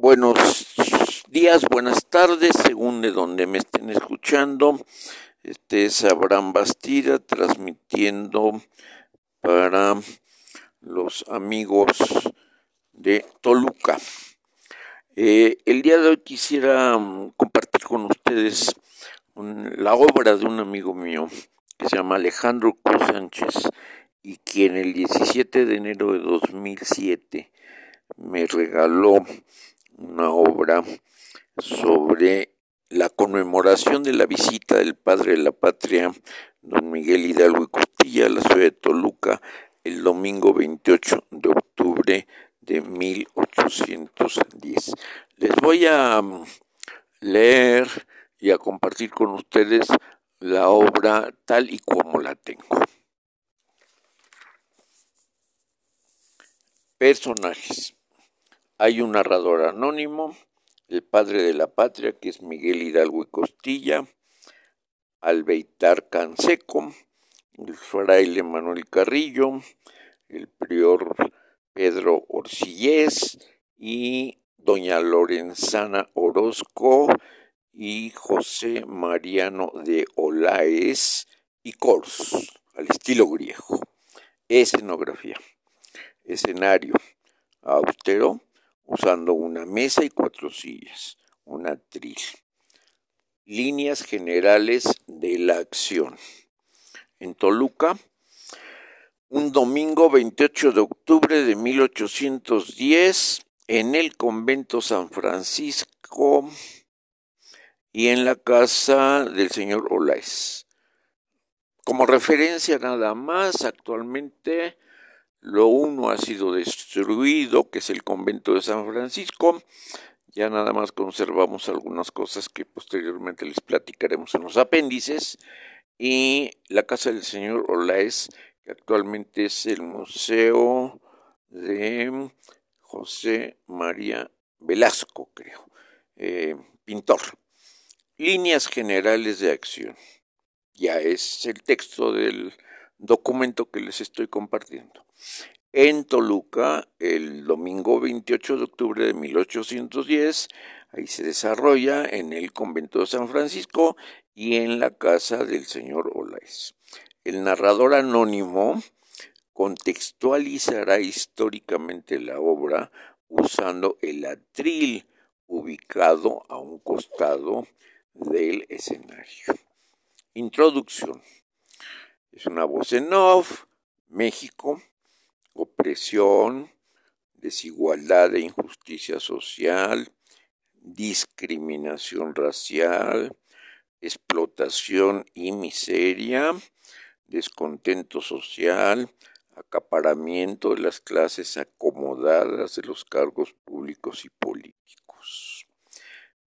buenos días, buenas tardes, según de donde me estén escuchando. Este es Abraham Bastida transmitiendo para los amigos de Toluca. Eh, el día de hoy quisiera mm, compartir con ustedes la obra de un amigo mío que se llama Alejandro Cruz Sánchez y quien el 17 de enero de 2007 me regaló una obra sobre la conmemoración de la visita del padre de la patria, don Miguel Hidalgo y Costilla, a la ciudad de Toluca, el domingo 28 de octubre de 1810. Les voy a mm, leer y a compartir con ustedes la obra tal y como la tengo. Personajes. Hay un narrador anónimo, el padre de la patria, que es Miguel Hidalgo y Costilla, Albeitar Canseco, el fraile Manuel Carrillo, el prior Pedro Orcillés y doña Lorenzana Orozco y José Mariano de Olaes y Cors, al estilo griego. Escenografía. Escenario austero usando una mesa y cuatro sillas, un atril. Líneas generales de la acción. En Toluca, un domingo 28 de octubre de 1810, en el convento San Francisco y en la casa del señor Olaes. Como referencia nada más, actualmente lo uno ha sido destruido, que es el convento de San Francisco. Ya nada más conservamos algunas cosas que posteriormente les platicaremos en los apéndices. Y la casa del señor Olaes, que actualmente es el museo de José María Velasco, creo, eh, pintor. Líneas generales de acción. Ya es el texto del documento que les estoy compartiendo. En Toluca, el domingo 28 de octubre de 1810, ahí se desarrolla en el convento de San Francisco y en la casa del señor Olaes. El narrador anónimo contextualizará históricamente la obra usando el atril ubicado a un costado del escenario. Introducción. Es una voz en off, México, opresión, desigualdad e injusticia social, discriminación racial, explotación y miseria, descontento social, acaparamiento de las clases acomodadas de los cargos públicos y políticos.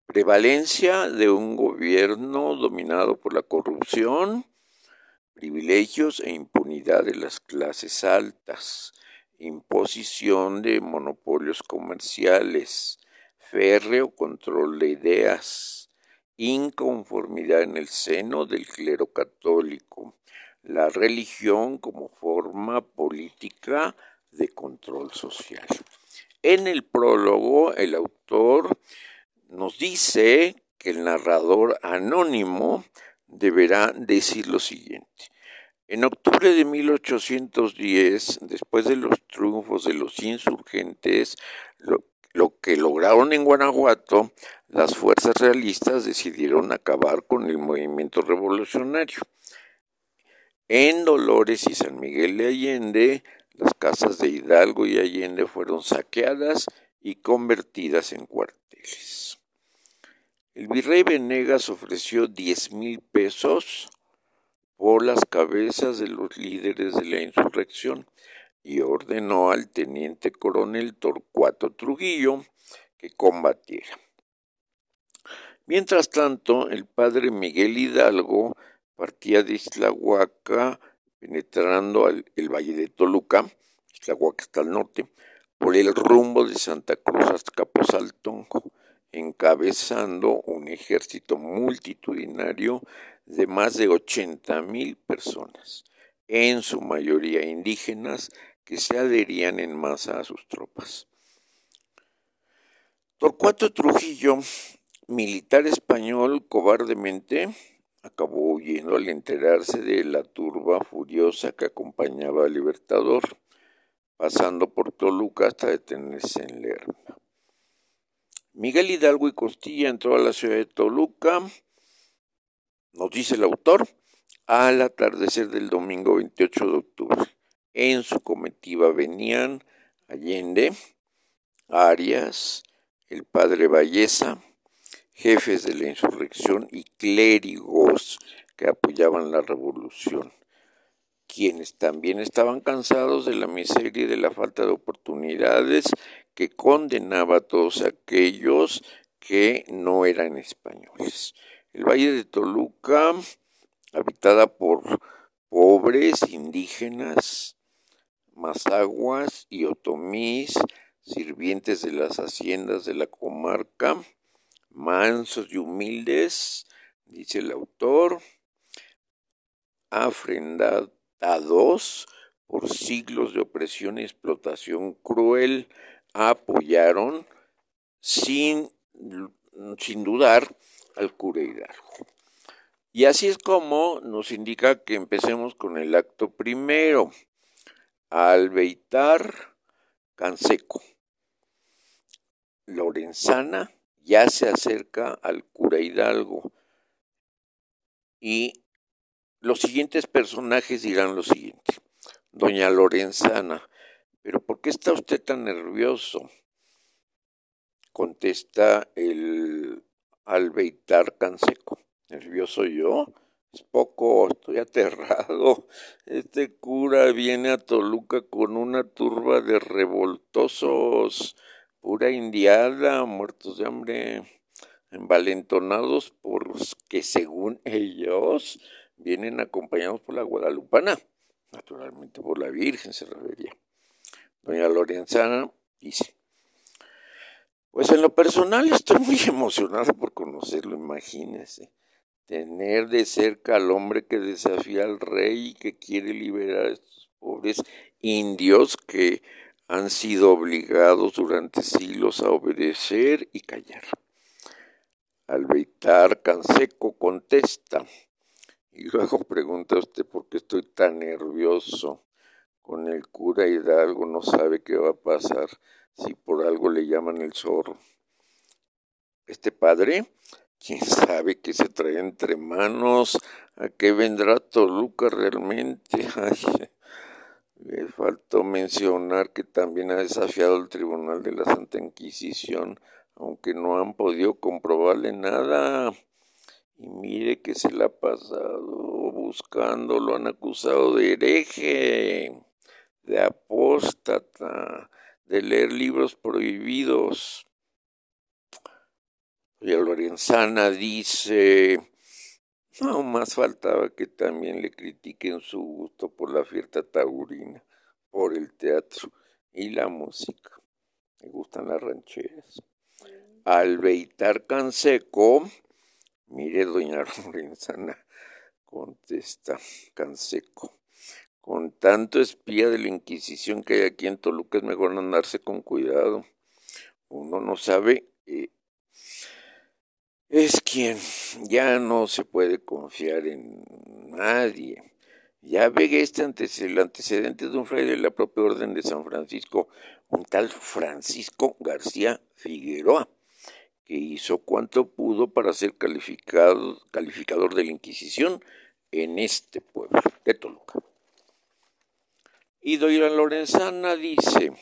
Prevalencia de un gobierno dominado por la corrupción, privilegios e impunidad de las clases altas, imposición de monopolios comerciales, férreo control de ideas, inconformidad en el seno del clero católico, la religión como forma política de control social. En el prólogo, el autor nos dice que el narrador anónimo deberá decir lo siguiente. En octubre de 1810, después de los triunfos de los insurgentes, lo, que lograron en Guanajuato, las fuerzas realistas decidieron acabar con el movimiento revolucionario. En Dolores y San Miguel de Allende, las casas de Hidalgo y Allende fueron saqueadas y convertidas en cuarteles. El virrey Venegas ofreció diez mil pesos por las cabezas de los líderes de la insurrección y ordenó al teniente coronel Torcuato Trujillo que combatiera. Mientras tanto, el padre Miguel Hidalgo partía de Islahuaca, penetrando el valle de Toluca, Islahuaca está al norte, por el rumbo de Santa Cruz hasta Capozaltongo encabezando un ejército multitudinario de más de 80 mil personas, en su mayoría indígenas, que se adherían en masa a sus tropas. Torcuato Trujillo, militar español, cobardemente acabó huyendo al enterarse de la turba furiosa que acompañaba al Libertador, pasando por Toluca hasta detenerse en Lerma. Miguel Hidalgo y Costilla entró a la ciudad de Toluca, nos dice el autor, al atardecer del domingo 28 de octubre. En su comitiva venían Allende, Arias, el padre Valleza, jefes de la insurrección y clérigos que apoyaban la revolución, quienes también estaban cansados de la miseria y de la falta de oportunidades que condenaba a todos aquellos que no eran españoles. El Valle de Toluca, habitada por pobres indígenas, mazaguas y otomís, sirvientes de las haciendas de la comarca, mansos y humildes, dice el autor, afrendados por siglos de opresión y explotación cruel, apoyaron sin, sin dudar al cura Hidalgo. Y así es como nos indica que empecemos con el acto primero. Albeitar Canseco. Lorenzana ya se acerca al cura Hidalgo. Y los siguientes personajes dirán lo siguiente. Doña Lorenzana, ¿pero por qué está usted tan nervioso? Contesta el albeitar Canseco. ¿Nervioso yo? Es poco, estoy aterrado. Este cura viene a Toluca con una turba de revoltosos, pura indiada, muertos de hambre, envalentonados por que según ellos vienen acompañados por la guadalupana, naturalmente por la Virgen se refería. Doña Lorenzana dice, pues en lo personal estoy muy emocionado por conocerlo, imagínese. Tener de cerca al hombre que desafía al rey y que quiere liberar a estos pobres indios que han sido obligados durante siglos a obedecer y callar. Albeitar Canseco contesta, y luego pregunta usted por qué estoy tan nervioso. Con el cura Hidalgo no sabe qué va a pasar si por algo le llaman el zorro. Este padre, quién sabe qué se trae entre manos, a qué vendrá Toluca realmente. Ay, le faltó mencionar que también ha desafiado al Tribunal de la Santa Inquisición, aunque no han podido comprobarle nada. Y mire que se le ha pasado buscando, lo han acusado de hereje, de apóstata, de leer libros prohibidos. Y Lorenzana dice, no más faltaba que también le critiquen su gusto por la fiesta taurina, por el teatro y la música. Me gustan las rancheras. Albeitar Canseco, mire doña Lorenzana, contesta Canseco. Con tanto espía de la Inquisición que hay aquí en Toluca es mejor andarse con cuidado. Uno no sabe, eh, es quien ya no se puede confiar en nadie. Ya ve este antecedente de un fraile de la propia orden de San Francisco, un tal Francisco García Figueroa, que hizo cuanto pudo para ser calificado, calificador de la Inquisición en este pueblo de Toluca. Y doña Lorenzana dice,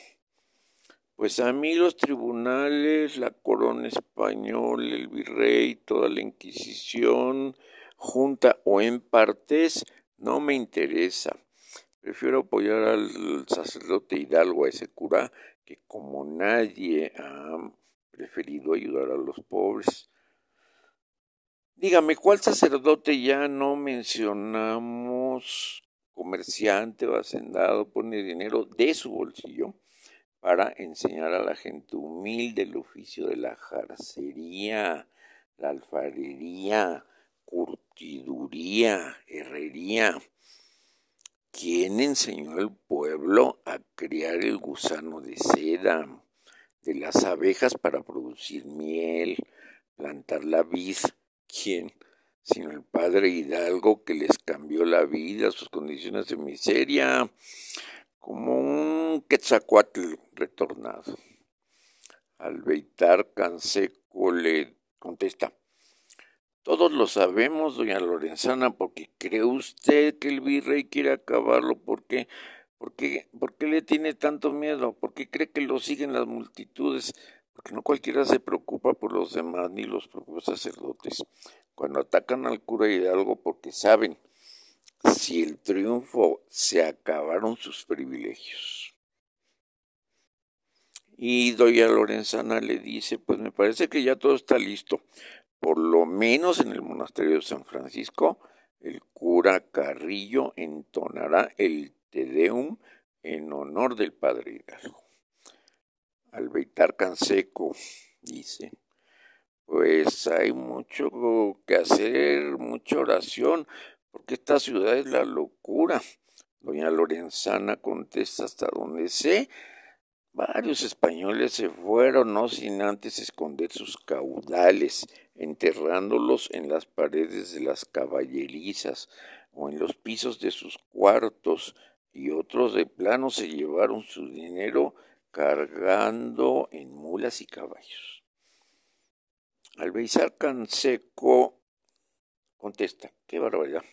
pues a mí los tribunales, la corona española, el virrey, toda la Inquisición, junta o en partes, no me interesa. Prefiero apoyar al sacerdote Hidalgo, a ese cura, que como nadie ha preferido ayudar a los pobres. Dígame, ¿cuál sacerdote ya no mencionamos comerciante o hacendado pone dinero de su bolsillo para enseñar a la gente humilde el oficio de la jarcería, la alfarería, curtiduría, herrería. ¿Quién enseñó al pueblo a criar el gusano de seda, de las abejas para producir miel, plantar la vid. ¿Quién? Sino el padre Hidalgo que les cambió la vida, sus condiciones de miseria, como un quetzacuatl retornado. Albeitar Canseco le contesta, todos lo sabemos, doña Lorenzana, porque cree usted que el virrey quiere acabarlo, ¿por qué? ¿Por qué, ¿Por qué le tiene tanto miedo? ¿Por qué cree que lo siguen las multitudes? Porque no cualquiera se preocupa por los demás ni los propios sacerdotes. Cuando atacan al cura Hidalgo porque saben si el triunfo se acabaron sus privilegios. Y doña Lorenzana le dice, pues me parece que ya todo está listo. Por lo menos en el monasterio de San Francisco, el cura Carrillo entonará el Te Deum en honor del padre Hidalgo. Albeitar Canseco dice, pues hay mucho que hacer, mucha oración, porque esta ciudad es la locura. Doña Lorenzana contesta hasta donde sé. Varios españoles se fueron, no sin antes esconder sus caudales, enterrándolos en las paredes de las caballerizas o en los pisos de sus cuartos, y otros de plano se llevaron su dinero cargando en mulas y caballos. Albeizar Canseco contesta, qué barbaridad.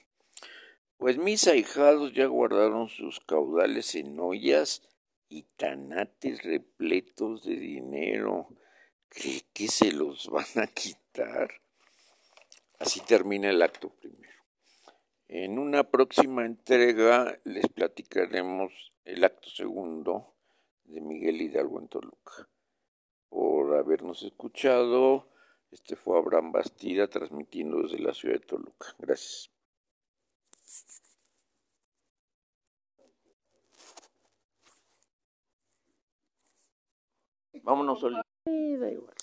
Pues mis ahijados ya guardaron sus caudales en ollas y tanates repletos de dinero. ¿Cree que se los van a quitar? Así termina el acto primero. En una próxima entrega les platicaremos el acto segundo de Miguel Hidalgo en Toluca. Por habernos escuchado, este fue Abraham Bastida transmitiendo desde la ciudad de Toluca. Gracias. Vámonos, Oli. Da igual.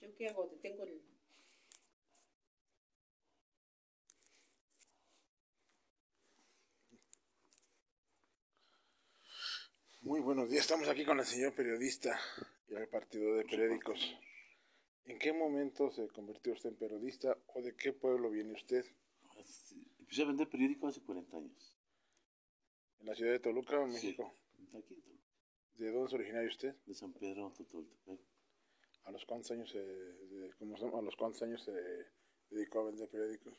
¿Yo qué hago? Tengo el... Muy buenos días, estamos aquí con el señor periodista y repartidor de periódicos. ¿En qué momento se convirtió usted en periodista o de qué pueblo viene usted? Empecé a vender periódicos hace 40 años. ¿En la ciudad de Toluca o en México? Sí, aquí en Toluca. ¿De dónde es originario usted? De San Pedro, Totoltepec. ¿A los cuántos años se, de, cómo? ¿A los cuántos años se dedicó a vender periódicos?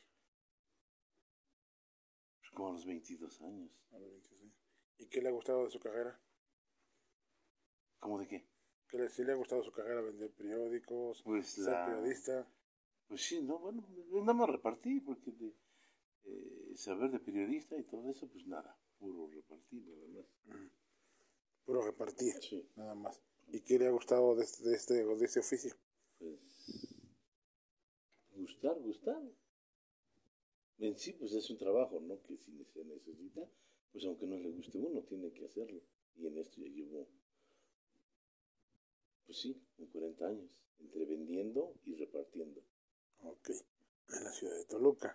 Pues como a los 22 años. A los 22 años. ¿Y qué le ha gustado de su carrera? ¿Cómo de qué? ¿Qué le, sí le ha gustado su carrera vender periódicos? Pues ser la... periodista. Pues sí, no, bueno, nada más repartí, porque de eh, saber de periodista y todo eso, pues nada, puro repartir, nada más. Puro repartir, Sí. nada más. ¿Y qué le ha gustado de, este- de este, de este oficio? Pues gustar, gustar. En sí, pues es un trabajo, ¿no? Que si se necesita, pues aunque no le guste uno, tiene que hacerlo. Y en esto ya llevo, pues sí, un 40 años, entre vendiendo y repartiendo. Ok, en la ciudad de Toluca.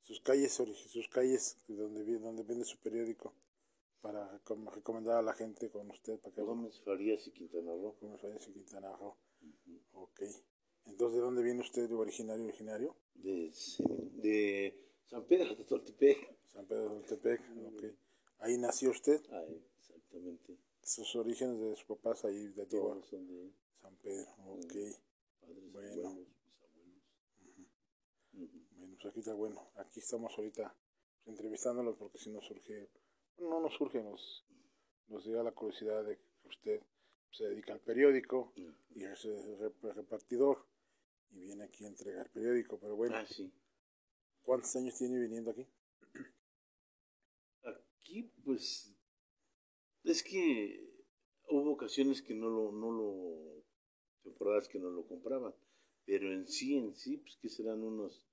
Sus calles, sus calles donde, donde vende su periódico para recom- recomendar a la gente con usted para que Gómez Farías y Quintana Roo. Gómez Farías y Quintana Roo. Ok. Entonces, ¿de dónde viene usted originario, originario? De, de San Pedro de Toltepec. San Pedro del Tepec. Ok. Ahí nació usted. Ahí, exactamente. Sus orígenes de sus papás ahí de Antigua. San Pedro. Ok. padres, Bueno. abuelos, bisabuelos. Ujú. Bueno, pues aquí está bueno. Aquí estamos ahorita entrevistándolos porque si nos surge, no nos surge, nos, nos llega la curiosidad de que usted se dedica al periódico y es rep- repartidor y viene aquí a entregar periódico. Pero bueno, Ah, sí. ¿cuántos años tiene viniendo aquí? Aquí, pues, es que hubo ocasiones que no lo, no lo, temporadas que no lo compraban, pero en sí, en sí, pues que serán unos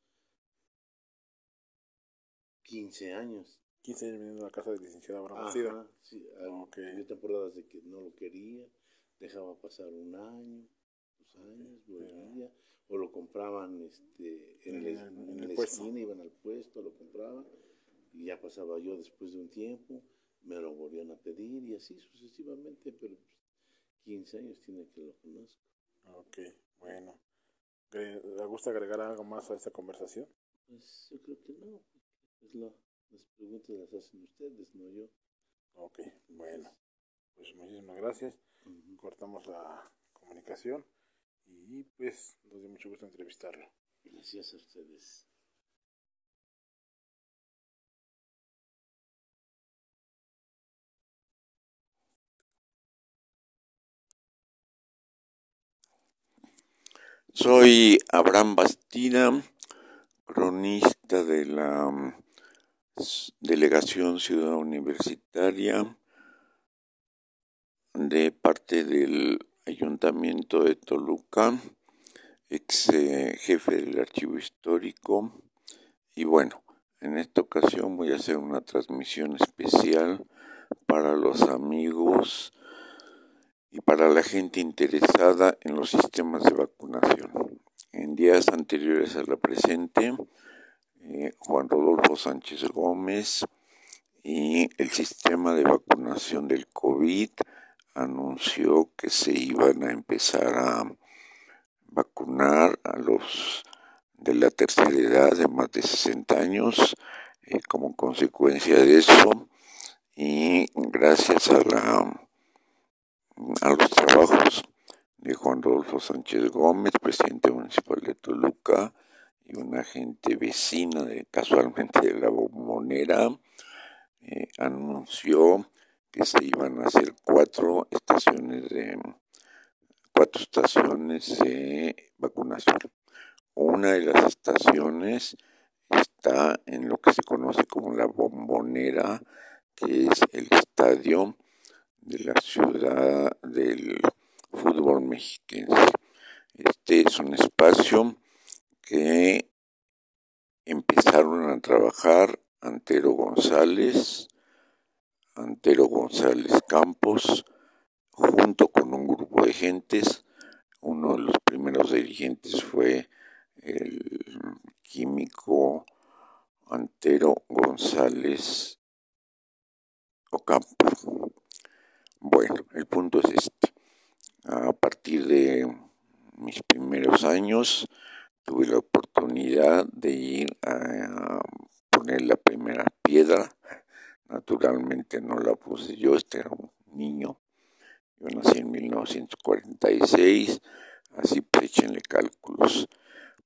15 años. 15 años viniendo a la casa del licenciado Abraham. Ajá, sí, había temporadas de que no lo quería, dejaba pasar un año, dos años, volvía, o lo compraban este, en, el- en en el la puesto. esquina, iban al puesto, lo compraban, y ya pasaba yo después de un tiempo, me lo volvieron a pedir y así sucesivamente, pero 15 años tiene que lo conozco. Ok, bueno. ¿Le gusta agregar algo más a esta conversación? Pues yo creo que no. Es la, las preguntas las hacen ustedes, no yo. Ok, bueno. Pues muchísimas gracias. Cortamos la comunicación y pues nos dio mucho gusto entrevistarlo. Gracias a ustedes. Soy Abraham Bastida, cronista de la mm, Delegación Ciudad Universitaria de parte del Ayuntamiento de Toluca, ex eh, jefe del Archivo Histórico. Y bueno, en esta ocasión voy a hacer una transmisión especial para los amigos y para la gente interesada en los sistemas de vacunación. En días anteriores a la presente, eh, Juan Rodolfo Sánchez Gómez y el sistema de vacunación del COVID anunció que se iban a empezar a vacunar a los de la tercera edad de más de 60 años eh, como consecuencia de eso y gracias a la a los trabajos de Juan Rodolfo Sánchez Gómez, presidente municipal de Toluca, y una gente vecina de casualmente de la bombonera, eh, anunció que se iban a hacer cuatro estaciones de cuatro estaciones de vacunación. Una de las estaciones está en lo que se conoce como la bombonera, que es el estadio de la ciudad del fútbol mexicano. Este es un espacio que empezaron a trabajar Antero González, Antero González Campos, junto con un grupo de gentes. Uno de los primeros dirigentes fue el químico Antero González Ocampo. Bueno, el punto es este. A partir de mis primeros años tuve la oportunidad de ir a poner la primera piedra. Naturalmente no la puse yo, este era un niño. Yo nací en 1946, así pues échenle cálculos.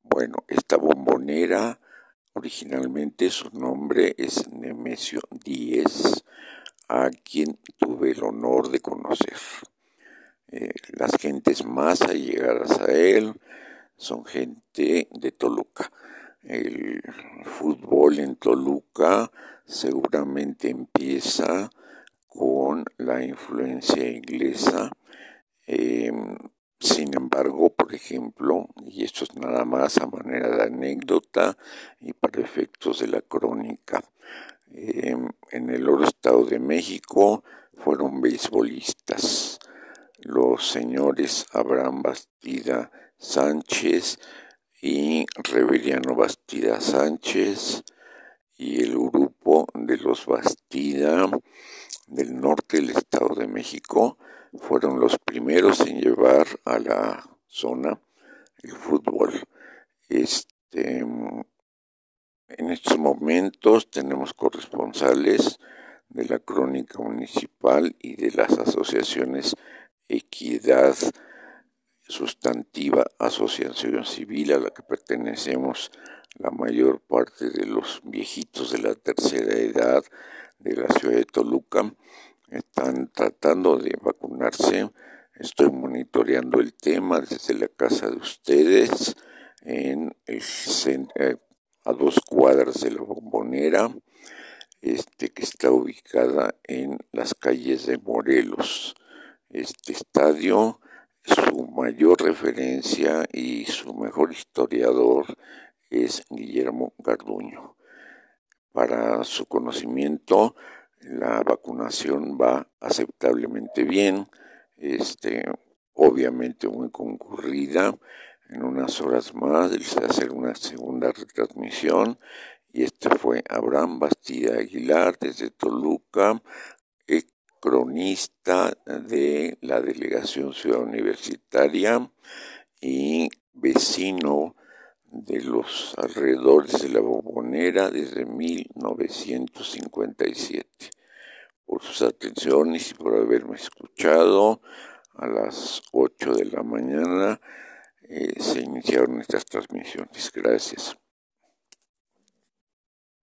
Bueno, esta bombonera, originalmente su nombre es Nemesio Díez a quien tuve el honor de conocer. Eh, las gentes más allegadas a él son gente de Toluca. El fútbol en Toluca seguramente empieza con la influencia inglesa. Em, sin embargo, por ejemplo, y esto es nada más a manera de anécdota y para efectos de la crónica, Em, en el oro estado de México fueron beisbolistas, los señores Abraham Bastida Sánchez y Reveriano Bastida Sánchez y el grupo de los Bastida del norte del Estado de México fueron los primeros en llevar a la zona el fútbol. Este, en estos momentos tenemos corresponsales de la Crónica Municipal y de las asociaciones Equidad Sustantiva, Asociación Civil a la que pertenecemos la mayor parte de los viejitos de la tercera edad de la ciudad de Toluca. Están tratando de vacunarse. Estoy monitoreando el tema desde la casa de ustedes en el centro eh, a dos cuadras de la bombonera, este, que está ubicada en las calles de Morelos. Este estadio, su mayor referencia y su mejor historiador es Guillermo Garduño. Para su conocimiento, la vacunación va aceptablemente bien, este, obviamente muy concurrida, en unas horas más les hacer una segunda retransmisión y este fue Abraham Bastida Aguilar desde Toluca cronista de la delegación Ciudad Universitaria y vecino de los alrededores de la Bombonera desde 1957. Por sus atenciones y por haberme escuchado a las 8 de la mañana eh, se iniciaron estas transmisiones. Gracias.